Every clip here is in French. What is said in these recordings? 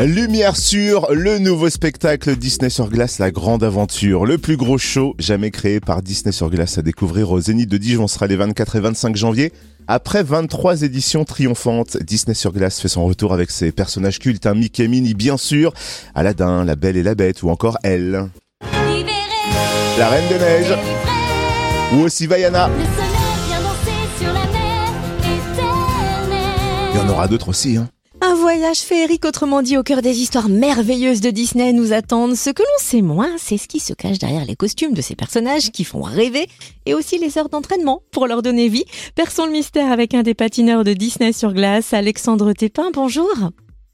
Lumière sur le nouveau spectacle Disney sur glace, la grande aventure. Le plus gros show jamais créé par Disney sur glace à découvrir au Zénith de Dijon sera les 24 et 25 janvier. Après 23 éditions triomphantes, Disney sur glace fait son retour avec ses personnages cultes, un Mickey Minnie bien sûr, Aladdin, La Belle et la Bête ou encore Elle. La Reine des Neiges. Ou aussi Vaiana. Il y en aura d'autres aussi, hein. Un voyage féerique, autrement dit, au cœur des histoires merveilleuses de Disney nous attendent. Ce que l'on sait moins, c'est ce qui se cache derrière les costumes de ces personnages qui font rêver et aussi les heures d'entraînement pour leur donner vie. Perçons le mystère avec un des patineurs de Disney sur glace, Alexandre Tépin. Bonjour.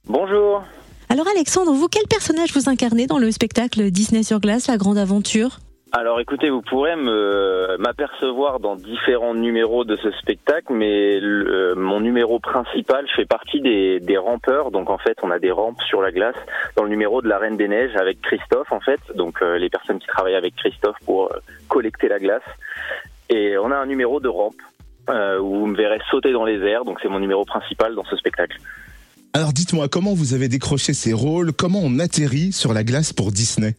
Bonjour. Alors Alexandre, vous, quel personnage vous incarnez dans le spectacle Disney sur glace, la grande aventure? Alors écoutez, vous pourrez m'apercevoir dans différents numéros de ce spectacle, mais le, mon numéro principal, je fais partie des, des rampeurs. Donc en fait, on a des rampes sur la glace dans le numéro de la Reine des Neiges avec Christophe en fait. Donc euh, les personnes qui travaillent avec Christophe pour euh, collecter la glace. Et on a un numéro de rampe euh, où vous me verrez sauter dans les airs. Donc c'est mon numéro principal dans ce spectacle. Alors dites-moi, comment vous avez décroché ces rôles? Comment on atterrit sur la glace pour Disney?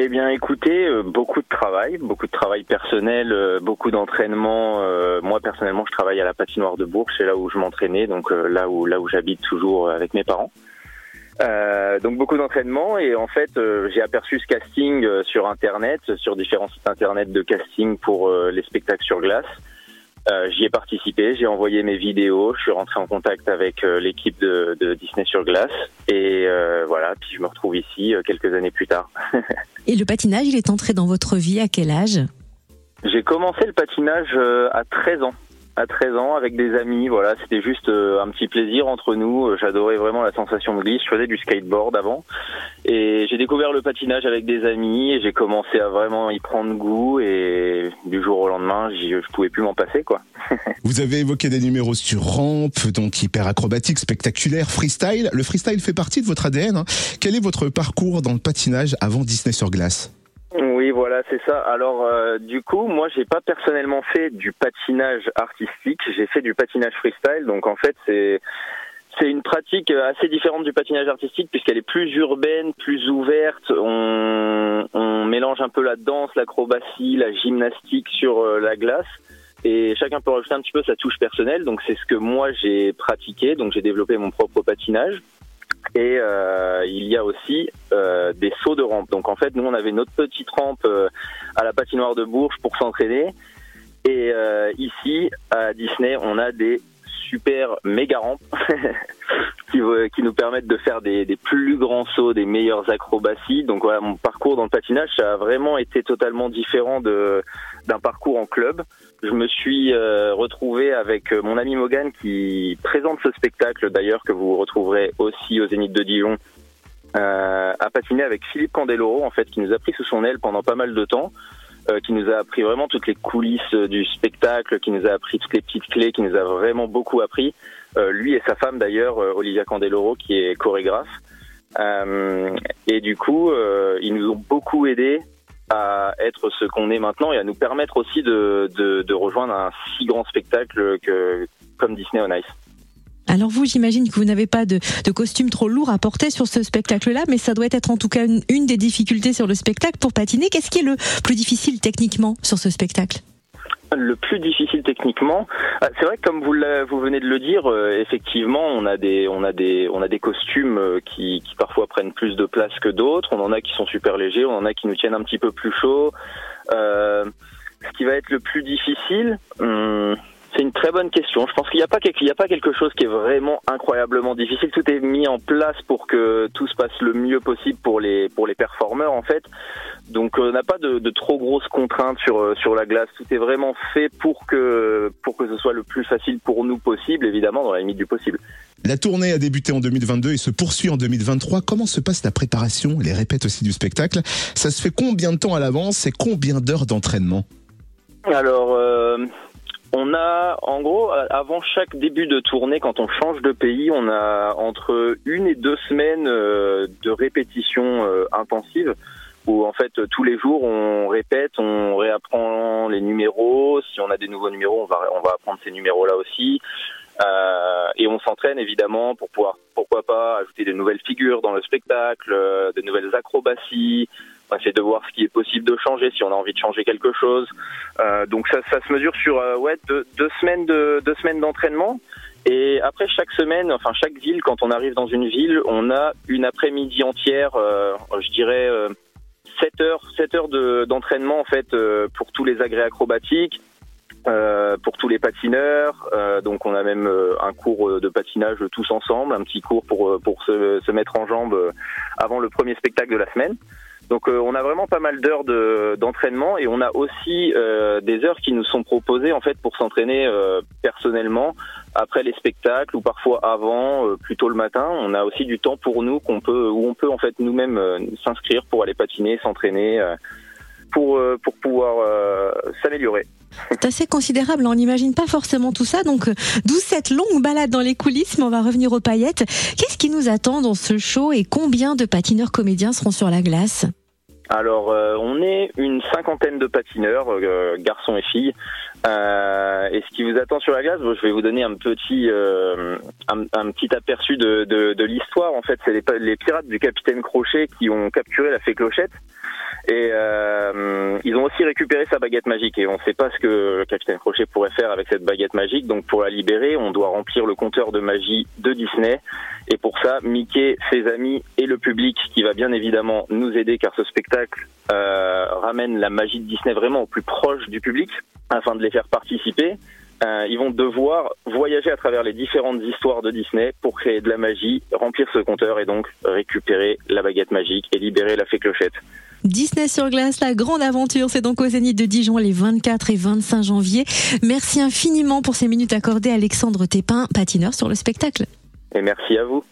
Eh bien, écoutez, euh, beaucoup de travail, beaucoup de travail personnel, euh, beaucoup d'entraînement. Euh, moi, personnellement, je travaille à la patinoire de Bourges, c'est là où je m'entraînais, donc là où là où j'habite toujours avec mes parents. donc beaucoup d'entraînement et en fait j'ai aperçu ce casting sur internet, sur différents sites internet de casting pour les spectacles sur glace. Euh, j'y ai participé, j'ai envoyé mes vidéos, je suis rentré en contact avec euh, l'équipe de, de, Disney sur glace et euh, voilà, puis je me retrouve ici quelques années plus tard. et le patinage, il est entré dans votre vie à quel âge? J'ai commencé le patinage à 13 ans à 13 ans avec des amis. Voilà, c'était juste euh, un petit plaisir entre nous. Euh, j'adorais vraiment la sensation de glisse. Je faisais du skateboard avant et j'ai découvert le patinage avec des amis et j'ai commencé à vraiment y prendre goût et du jour au lendemain, je pouvais plus m'en passer quoi. Vous avez évoqué des numéros sur rampe, donc hyper acrobatique, spectaculaire, freestyle. Le freestyle fait partie de votre ADN. Hein. Quel est votre parcours dans le patinage avant Disney sur glace? Voilà, c'est ça. Alors, euh, du coup, moi, j'ai pas personnellement fait du patinage artistique. J'ai fait du patinage freestyle. Donc, en fait, c'est c'est une pratique assez différente du patinage artistique puisqu'elle est plus urbaine, plus ouverte. On, on mélange un peu la danse, l'acrobatie, la gymnastique sur euh, la glace. Et chacun peut rajouter un petit peu sa touche personnelle. Donc c'est ce que moi j'ai pratiqué. Donc j'ai développé mon propre patinage. Et euh, il y a aussi euh, des sauts de rampe. Donc en fait, nous on avait notre petite rampe euh, à la patinoire de Bourges pour s'entraîner. Et euh, ici à Disney, on a des super méga rampes qui, qui, nous permettent de faire des, des, plus grands sauts, des meilleures acrobaties. Donc voilà, mon parcours dans le patinage, ça a vraiment été totalement différent de d'un parcours en club. Je me suis euh, retrouvé avec euh, mon ami Mogan qui présente ce spectacle d'ailleurs que vous retrouverez aussi au Zénith de Dijon. Euh, à patiner avec Philippe Candeloro en fait qui nous a pris sous son aile pendant pas mal de temps euh, qui nous a appris vraiment toutes les coulisses du spectacle, qui nous a appris toutes les petites clés, qui nous a vraiment beaucoup appris. Lui et sa femme d'ailleurs, Olivia Candeloro, qui est chorégraphe. et du coup, ils nous ont beaucoup aidés à être ce qu'on est maintenant et à nous permettre aussi de, de, de rejoindre un si grand spectacle que, comme Disney on Ice. Alors vous, j'imagine que vous n'avez pas de, de, costume trop lourd à porter sur ce spectacle-là, mais ça doit être en tout cas une, une des difficultés sur le spectacle pour patiner. Qu'est-ce qui est le plus difficile techniquement sur ce spectacle? Le plus difficile techniquement, ah, c'est vrai que comme vous, vous venez de le dire, euh, effectivement, on a des, on a des, on a des costumes euh, qui, qui parfois prennent plus de place que d'autres. On en a qui sont super légers, on en a qui nous tiennent un petit peu plus chaud. Euh, ce qui va être le plus difficile, une très bonne question. Je pense qu'il n'y a pas il y a pas quelque chose qui est vraiment incroyablement difficile. Tout est mis en place pour que tout se passe le mieux possible pour les pour les performeurs en fait. Donc euh, on n'a pas de, de, trop grosses contraintes sur euh, sur la glace. Tout est vraiment fait pour que pour que ce soit le plus facile pour nous possible, évidemment dans la limite du possible. La tournée a débuté en 2022 et se poursuit en 2023. Comment se passe la préparation, les répètes aussi du spectacle Ça se fait combien de temps à l'avance et combien d'heures d'entraînement? Alors, euh, on a, en gros, avant chaque début de tournée, quand on change de pays, on a entre une et deux semaines euh, de répétition euh, intensive où en fait tous les jours on répète, on réapprend les numéros. Si on a des nouveaux numéros, on va on va apprendre ces numéros là aussi. Euh, et on s'entraîne évidemment pour pouvoir, pourquoi pas, ajouter de nouvelles figures dans le spectacle, euh, de nouvelles acrobaties. Essaie de voir ce qui est possible de changer si on a envie de changer quelque chose. Euh, donc ça, ça se mesure sur ouais deux, deux, semaines de deux semaines d'entraînement. Et après chaque semaine, enfin chaque ville, quand on arrive dans une ville, on a une après-midi entière, je dirais 7 heures, 7 heures d'entraînement en fait pour tous les agrès acrobatiques, euh, pour tous les patineurs. Euh, donc on a même euh, un cours de patinage tous ensemble, un petit cours pour pour se, se mettre en jambes avant le premier spectacle de la semaine. Donc on a vraiment pas mal d'heures d'entraînement et on a aussi des heures qui nous sont proposées en fait pour s'entraîner personnellement après les spectacles ou parfois avant, plutôt le matin. On a aussi du temps pour nous qu'on peut où on peut en fait nous-mêmes s'inscrire pour aller patiner, s'entraîner pour pour pouvoir s'améliorer. C'est assez considérable, on n'imagine pas forcément tout ça. Donc, euh, d'où cette longue balade dans les coulisses, mais on va revenir aux paillettes. Qu'est-ce qui nous attend dans ce show et combien de patineurs comédiens seront sur la glace? Alors, euh, on est une cinquantaine de patineurs, euh, garçons et filles. et ce qui vous attend sur la glace, je vais vous donner un petit, un, petit aperçu de, l'histoire. En fait, c'est les, les, pirates du capitaine Crochet qui ont capturé la fée Clochette. Et ils ont aussi récupéré sa baguette magique et on ne sait pas ce que le capitaine Crochet pourrait faire avec cette baguette magique. Donc pour la libérer, on doit remplir le compteur de magie de Disney. Et pour ça, Mickey, ses amis et le public qui va bien évidemment nous aider car ce spectacle euh, ramène la magie de Disney vraiment au plus proche du public afin de les faire participer. Euh, ils vont devoir voyager à travers les différentes histoires de Disney pour créer de la magie, remplir ce compteur et donc récupérer la baguette magique et libérer la fée clochette. Disney sur glace, la grande aventure, c'est donc au Zénith de Dijon les 24 et 25 janvier. Merci infiniment pour ces minutes accordées à Alexandre Tépin, patineur sur le spectacle. Et merci à vous.